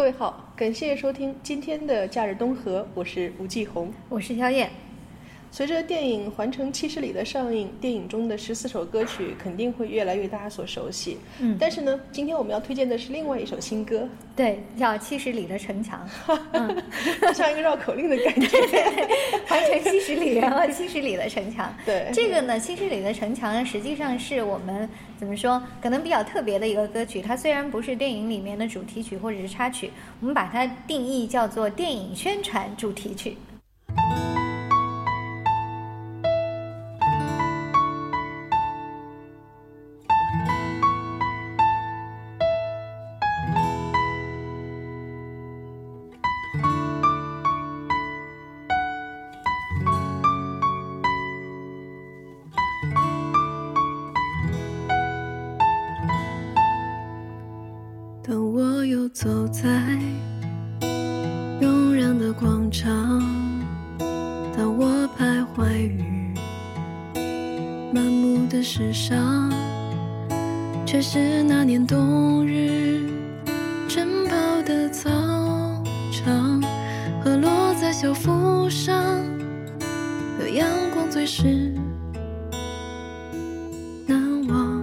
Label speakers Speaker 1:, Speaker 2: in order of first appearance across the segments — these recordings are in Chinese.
Speaker 1: 各位好，感谢收听今天的假日东河，我是吴继红，
Speaker 2: 我是肖燕。
Speaker 1: 随着电影《环城七十里》的上映，电影中的十四首歌曲肯定会越来越大家所熟悉。
Speaker 2: 嗯，
Speaker 1: 但是呢，今天我们要推荐的是另外一首新歌，
Speaker 2: 对，叫《七十里的城墙》，
Speaker 1: 嗯，像一个绕口令的感觉。
Speaker 2: 环城七十里，然后七十里的城墙。
Speaker 1: 对，
Speaker 2: 这个呢，《七十里的城墙》实际上是我们怎么说，可能比较特别的一个歌曲。它虽然不是电影里面的主题曲或者是插曲，我们把它定义叫做电影宣传主题曲。
Speaker 3: 满目的世上，却是那年冬日晨跑的操场和落在校服上的阳光最是。难忘。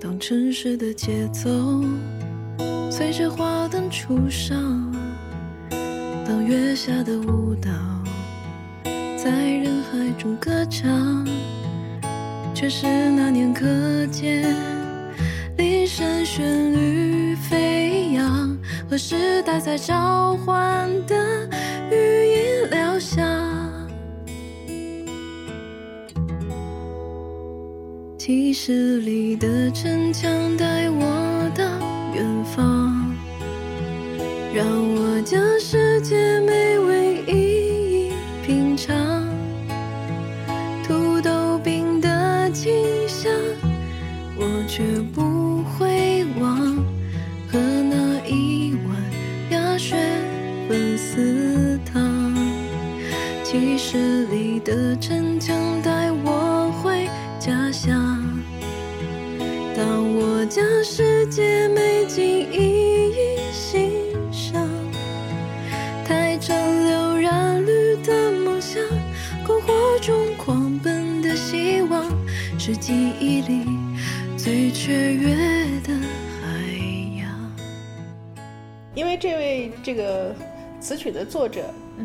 Speaker 3: 当城市的节奏。随着花灯初上，当月下的舞蹈在人海中歌唱，却是那年课间铃声旋律飞扬，和时代在召唤的语音疗响。七十里的城墙带我到远方。让
Speaker 1: 个词曲的作者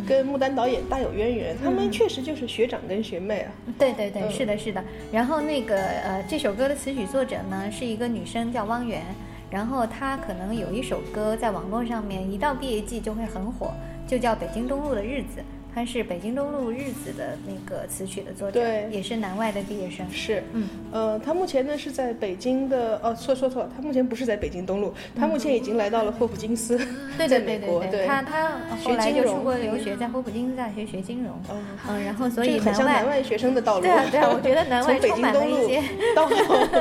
Speaker 1: 跟穆丹导演大有渊源，他们确实就是学长跟学妹啊。
Speaker 2: 对对对，是的，是的。然后那个呃，这首歌的词曲作者呢是一个女生，叫汪源。然后她可能有一首歌在网络上面，一到毕业季就会很火，就叫《北京东路的日子》。他是北京东路日子的那个词曲的作者，
Speaker 1: 对，
Speaker 2: 也是南外的毕业生。
Speaker 1: 是，嗯，呃，他目前呢是在北京的，哦，错错错，他目前不是在北京东路，他目前已经来到了霍普金斯，
Speaker 2: 在
Speaker 1: 美国。
Speaker 2: 对，他他后来就出国留学，在霍普金斯大学学金融。嗯，然后所以
Speaker 1: 很像南外学生的道路。
Speaker 2: 对啊，对啊，我觉得南外
Speaker 1: 从北京东路到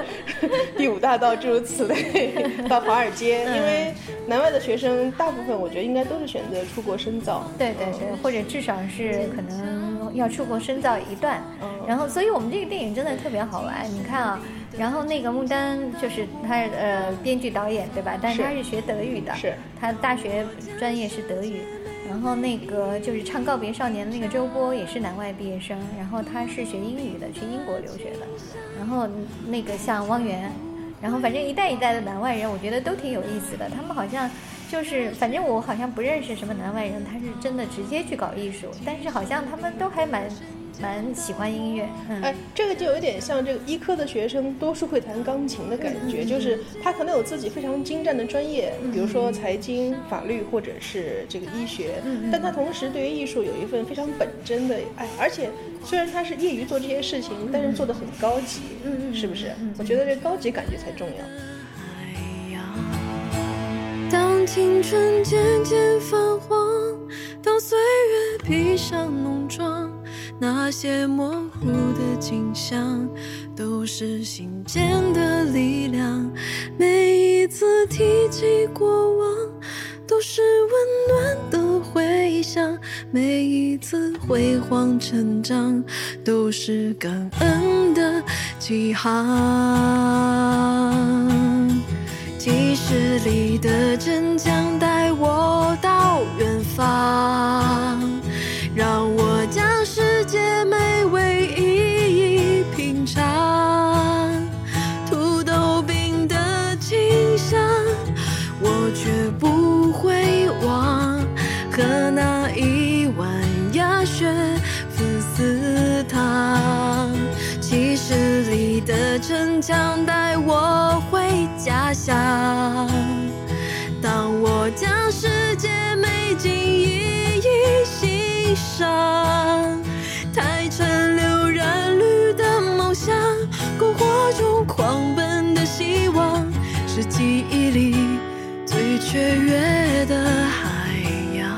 Speaker 1: 第五大道诸如此类，到华尔街，因为南外的学生大部分我觉得应该都是选择出国深造。
Speaker 2: 对对对，或者至少是可能。要出国深造一段，然后，所以我们这个电影真的特别好玩。你看啊，然后那个穆丹就是他呃编剧导演对吧？但是他是学德语的，
Speaker 1: 是
Speaker 2: 他大学专业是德语。然后那个就是唱告别少年的那个周波也是南外毕业生，然后他是学英语的，去英国留学的。然后那个像汪源，然后反正一代一代的南外人，我觉得都挺有意思的。他们好像。就是，反正我好像不认识什么南外人，他是真的直接去搞艺术，但是好像他们都还蛮蛮喜欢音乐。
Speaker 1: 哎，这个就有点像这个医科的学生，多数会弹钢琴的感觉，就是他可能有自己非常精湛的专业，比如说财经、法律或者是这个医学，但他同时对于艺术有一份非常本真的爱，而且虽然他是业余做这些事情，但是做的很高级，嗯嗯，是不是？我觉得这高级感觉才重要。
Speaker 3: 当青春渐渐泛黄，当岁月披上浓妆，那些模糊的景象，都是心间的力量。每一次提起过往，都是温暖的回响。每一次辉煌成长，都是感恩的起航。几十里的镇江雀跃的海洋。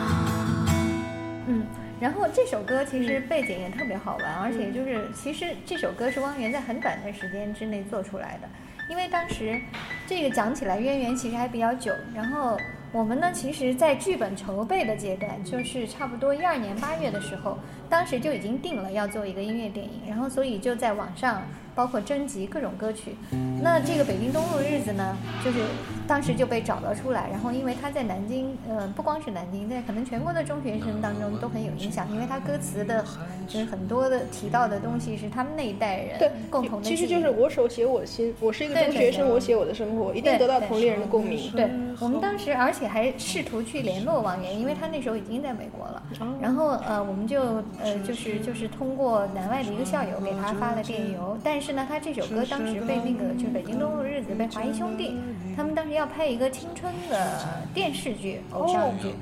Speaker 2: 嗯，然后这首歌其实背景也特别好玩，而且就是其实这首歌是汪源在很短的时间之内做出来的，因为当时这个讲起来渊源其实还比较久，然后我们呢其实，在剧本筹备的阶段，就是差不多一二年八月的时候，当时就已经定了要做一个音乐电影，然后所以就在网上包括征集各种歌曲。那这个北京东路日子呢，就是当时就被找了出来，然后因为他在南京，呃，不光是南京，在可能全国的中学生当中都很有影响，因为他歌词的，就是很多的提到的东西是他们那一代人
Speaker 1: 对
Speaker 2: 共同的。
Speaker 1: 其实就是我手写我心，我是一个中学生，我写我的生活，一定得到同龄人的共鸣。
Speaker 2: 对我们当时，而且还试图去联络王源，因为他那时候已经在美国了。然后呃，我们就呃就是就是通过南外的一个校友给他发了电邮，但是呢，他这首歌当时被那个就是北京东路日子被华谊兄弟，他们当时要拍一个青春的电视剧偶像剧。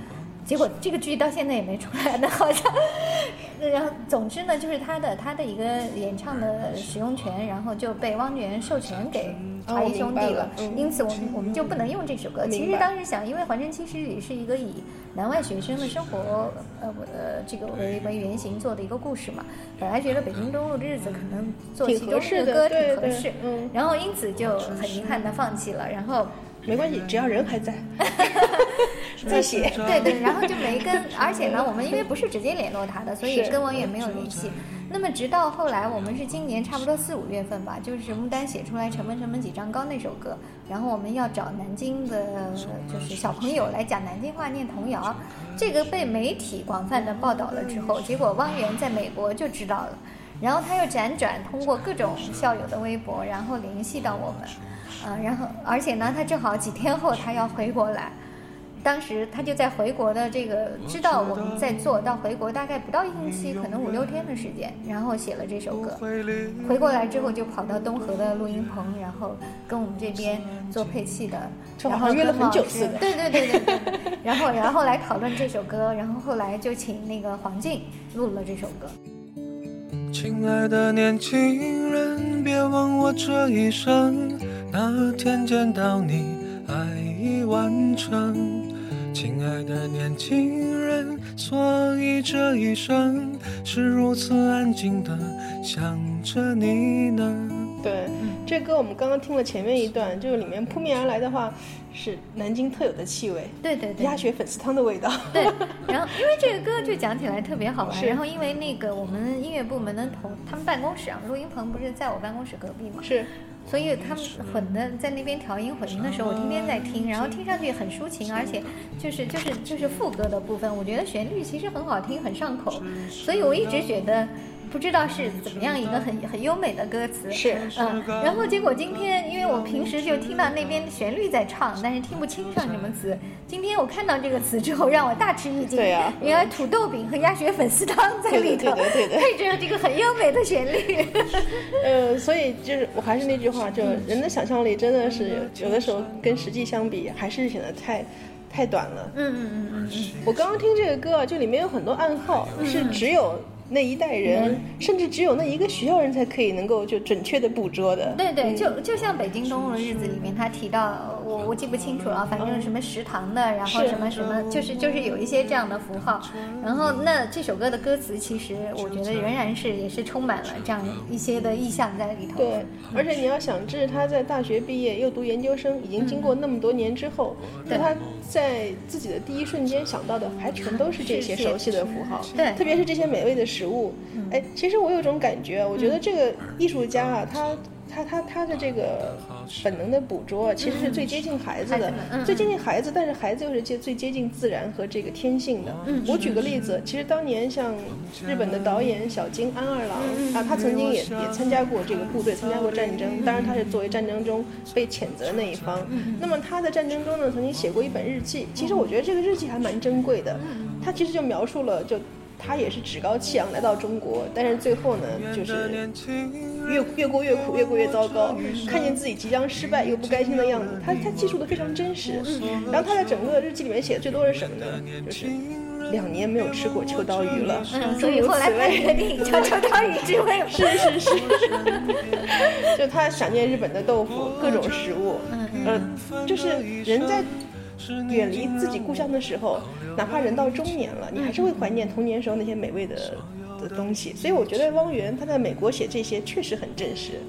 Speaker 2: 结果这个剧到现在也没出来呢，好像。然后，总之呢，就是他的他的一个演唱的使用权，然后就被汪源授权给华谊兄弟
Speaker 1: 哦
Speaker 2: 了因此，我们我们就不能用这首歌。其实当时想，因为《环城七十里》是一个以南外学生的生活呃呃这个为为原型做的一个故事嘛，本来觉得北京东路的日子可能做
Speaker 1: 挺
Speaker 2: 其中
Speaker 1: 的
Speaker 2: 歌挺合适，
Speaker 1: 嗯
Speaker 2: 然后因此就很遗憾的放弃了。然后
Speaker 1: 没关系，只要人还在，再写。
Speaker 2: 对对，然后就没跟，而且呢，我们因为不是直接联络他的，所以跟王源没有联系。那么直到后来，我们是今年差不多四五月份吧，就是木丹写出来《城门城门几丈高》那首歌，然后我们要找南京的，就是小朋友来讲南京话念童谣，这个被媒体广泛的报道了之后，结果汪源在美国就知道了，然后他又辗转通过各种校友的微博，然后联系到我们，呃，然后而且呢，他正好几天后他要回国来。当时他就在回国的这个知道我们在做到回国大概不到一星期，可能五六天的时间，然后写了这首歌。回过来之后就跑到东河的录音棚，然后跟我们这边做配器的，然后
Speaker 1: 就好像约了很久似的
Speaker 2: 对对对对对。然后然后来讨论这首歌，然后后来就请那个黄静录了这首歌。
Speaker 4: 亲爱的年轻人，别问我这一生哪天见到你，爱已完成。亲爱的年轻人，所以这一生是如此安静的想着你呢。
Speaker 1: 对，这歌我们刚刚听了前面一段，就是里面扑面而来的话是南京特有的气味，
Speaker 2: 对对对。
Speaker 1: 鸭血粉丝汤的味道。
Speaker 2: 对，然后因为这个歌就讲起来特别好玩，
Speaker 1: 是
Speaker 2: 然后因为那个我们音乐部门的同他们办公室啊，录音棚不是在我办公室隔壁嘛，
Speaker 1: 是，
Speaker 2: 所以他们混的在那边调音混音的时候，我天天在听，然后听上去很抒情，而且就是就是就是副歌的部分，我觉得旋律其实很好听，很上口，所以我一直觉得。不知道是怎么样一个很很优美的歌词，
Speaker 1: 是
Speaker 2: 嗯，然后结果今天，因为我平时就听到那边旋律在唱，但是听不清唱什么词。今天我看到这个词之后，让我大吃一惊。
Speaker 1: 对呀
Speaker 2: 原来土豆饼和鸭血粉丝汤在里头，配着这个很优美的旋律。
Speaker 1: 呃，所以就是我还是那句话，就人的想象力真的是有的时候跟实际相比，还是显得太太短了。
Speaker 2: 嗯嗯嗯嗯嗯。
Speaker 1: 我刚刚听这个歌啊，就里面有很多暗号，是只有那一代人，甚至只有那一个学校人才可以能够就准确的捕捉的。
Speaker 2: 对对，
Speaker 1: 嗯
Speaker 2: 就就像北京东路的日子里面，他提到我我记不清楚了，反正什么食堂的，然后什么什么，就是就是有一些这样的符号。然后那这首歌的歌词，其实我觉得仍然是也是充满了这样一些的意象在里头。
Speaker 1: 对，而且你要想，这是他在大学毕业又读研究生，已经经过那么多年之后，
Speaker 2: 对
Speaker 1: 他在自己的第一瞬间想到的，还全都是这些熟悉的符号。
Speaker 2: 对
Speaker 1: 特别是这些美味的食物。哎，其实我有种感觉，我觉得这个艺术家啊，他他他他的这个本能的捕捉，其实是最接近孩子的，最接近孩子，但是孩子又是接最接近自然和这个天性的。
Speaker 2: 嗯
Speaker 1: 我举个例子，其实当年像日本的导演小津安二郎、
Speaker 2: 嗯
Speaker 1: 啊，他曾经也也参加过这个部队，参加过战争，当然他是作为战争中被谴责的那一方。
Speaker 2: 嗯
Speaker 1: 那么他在战争中呢，曾经写过一本日记，其实我觉得这个日记还蛮珍贵的，
Speaker 2: 嗯
Speaker 1: 他其实就描述了就。他也是趾高气扬来到中国，但是最后呢，就是越越过越苦，越过越糟糕。看见自己即将失败又不甘心的样子，他他记述的非常真实。然后他在整个日记里面写的最多是什么呢？就是两年没有吃过秋刀鱼了，
Speaker 2: 嗯，所以后来拍了个。电影叫《秋刀鱼之味》嘛。
Speaker 1: 是是是，就他想念日本的豆腐，各种食物，呃，就是人在远离自己故乡的时候，哪怕人到中年了，你还是会怀念童年时候那些美味的的东西。所以我觉得汪源他在美国写这些确实很真实。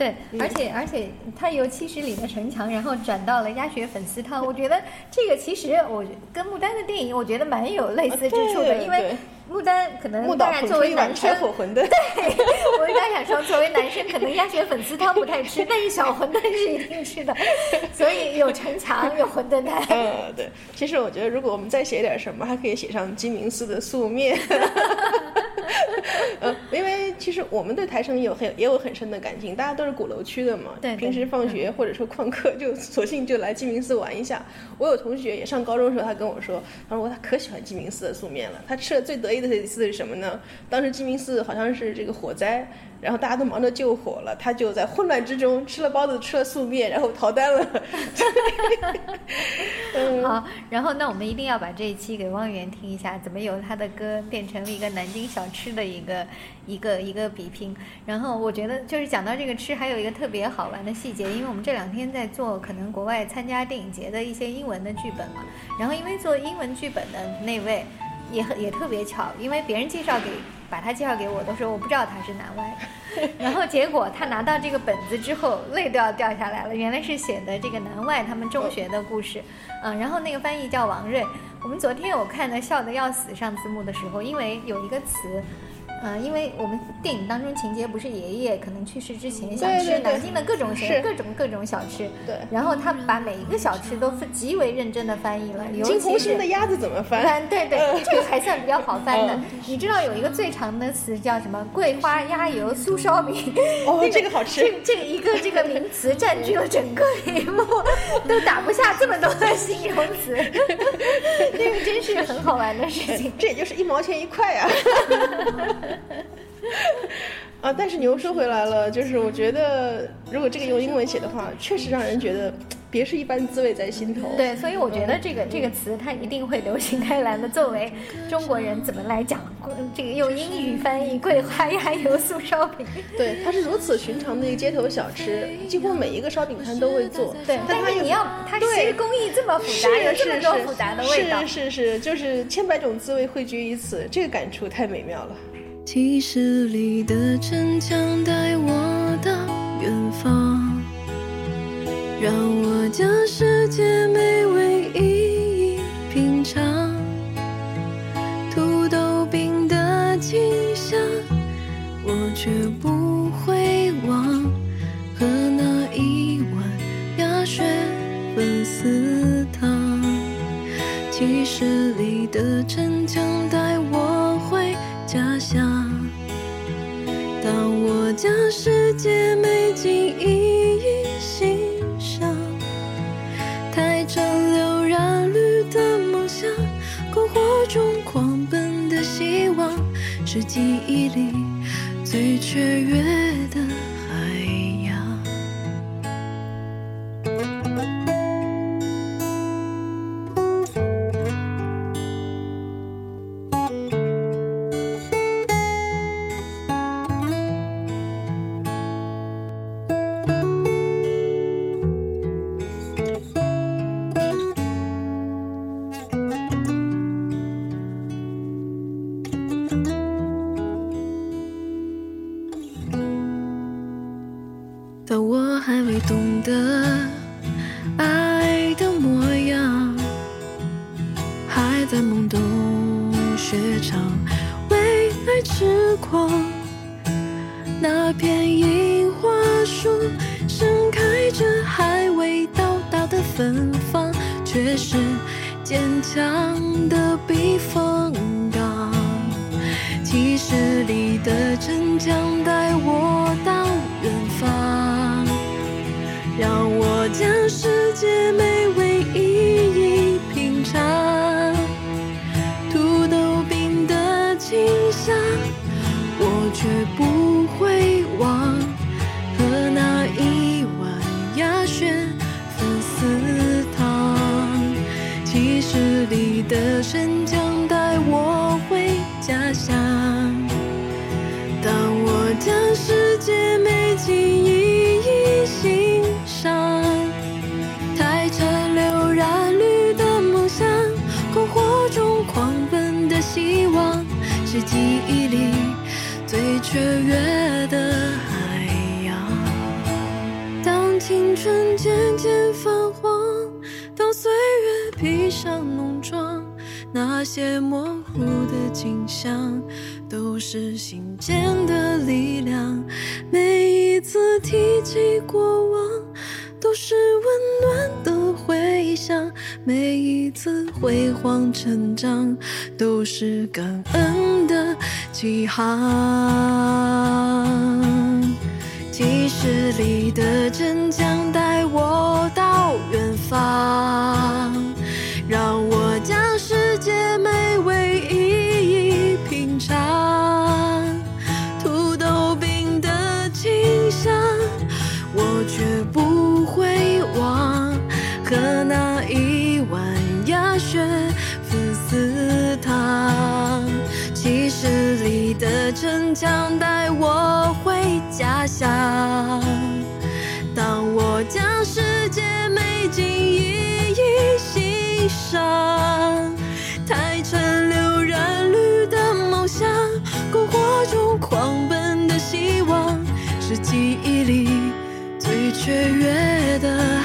Speaker 2: 对，而且而且他由七十里的城墙，然后转到了鸭血粉丝汤。我觉得这个其实我跟牡丹的电影，我觉得蛮有类似之处的，因为
Speaker 1: 对
Speaker 2: 牡丹可能当然作为男生，
Speaker 1: 火馄饨，
Speaker 2: 我刚想说，作为男生可能鸭血粉丝汤不太吃，但是小馄饨是一定吃的，所以有城墙，有馄饨摊。
Speaker 1: 嗯，对。其实我觉得，如果我们再写点什么，还可以写上鸡鸣寺的素面。呃，因为其实我们对台城也有很也有很深的感情，大家都是鼓楼区的嘛。
Speaker 2: 对对
Speaker 1: 平时放学或者说旷课，就索性就来鸡鸣寺玩一下。我有同学也上高中的时候，他跟我说，他说他可喜欢鸡鸣寺的素面了。他吃的最得意的一次是什么呢？当时鸡鸣寺好像是这个火灾。然后大家都忙着救火了，他就在混乱之中吃了包子，吃了素面，然后逃单了。嗯，
Speaker 2: 好，然后那我们一定要把这一期给汪源听一下，怎么由他的歌变成了一个南京小吃的一个一个一个比拼。然后我觉得就是讲到这个吃，还有一个特别好玩的细节，因为我们这两天在做可能国外参加电影节的一些英文的剧本嘛，然后因为做英文剧本的那位也很也特别巧，因为别人介绍给把他介绍给我的时候，我不知道他是南外。然后结果他拿到这个本子之后，泪都要掉下来了。原来是写的这个南外他们中学的故事，嗯，然后那个翻译叫王瑞。我们昨天我看的笑得要死，上字幕的时候，因为有一个词。嗯，因为我们电影当中情节不是爷爷可能去世之前想吃南京的各种
Speaker 1: 是
Speaker 2: 咸各种各种小吃，
Speaker 1: 对
Speaker 2: 然后他把每一个小吃都极为认真的翻译了，尤
Speaker 1: 金红
Speaker 2: 其是
Speaker 1: 心的鸭子怎么翻？
Speaker 2: 翻对对，这个还算比较好翻的
Speaker 1: 嗯。
Speaker 2: 你知道有一个最长的词叫什么？桂花鸭油酥烧饼。
Speaker 1: 哦
Speaker 2: 那
Speaker 1: 这个好吃
Speaker 2: 这这个一个这个名词占据了整个屏幕，都打不下这么多的形容词。这个真是很好玩的事情。
Speaker 1: 这也就是一毛钱一块呀、啊！但是你又说回来了，就是我觉得，如果这个用英文写的话，确实让人觉得别是一般滋味在心头。
Speaker 2: 对，所以我觉得这个这个词它一定会流行开来的。作为中国人，怎么来讲这个用英语翻译桂花鸭油酥烧饼？
Speaker 1: 对，它是如此寻常的一个街头小吃，几乎每一个烧饼摊都会做。
Speaker 2: 对，
Speaker 1: 但
Speaker 2: 是你要它其实工艺这么复杂，有这么多复杂的味道。
Speaker 1: 是是是，就是千百种滋味汇聚于此，这个感触太美妙了。
Speaker 3: 七十里的城墙带我到远方，让我将世界美味一一品尝。土豆饼的清香，我却不会忘，和那一碗鸭血粉丝汤。七十里的城记忆里最雀跃芬芳，却是坚强的避风港。七十里的城墙带我到远方，让我将世界美七十里的神江带我回家乡。当我将世界美景一一欣赏，太车流染绿的梦想，篝火中狂奔的希望，是记忆里最雀跃些模糊的景象，都是心间的力量。每一次提起过往，都是温暖的回响。每一次辉煌成长，都是感恩的起航。几十里的镇江带我到远方，想带我回家乡。当我将世界美景一一欣赏，太城流染绿的梦想，篝火中狂奔的希望，是记忆里最雀跃的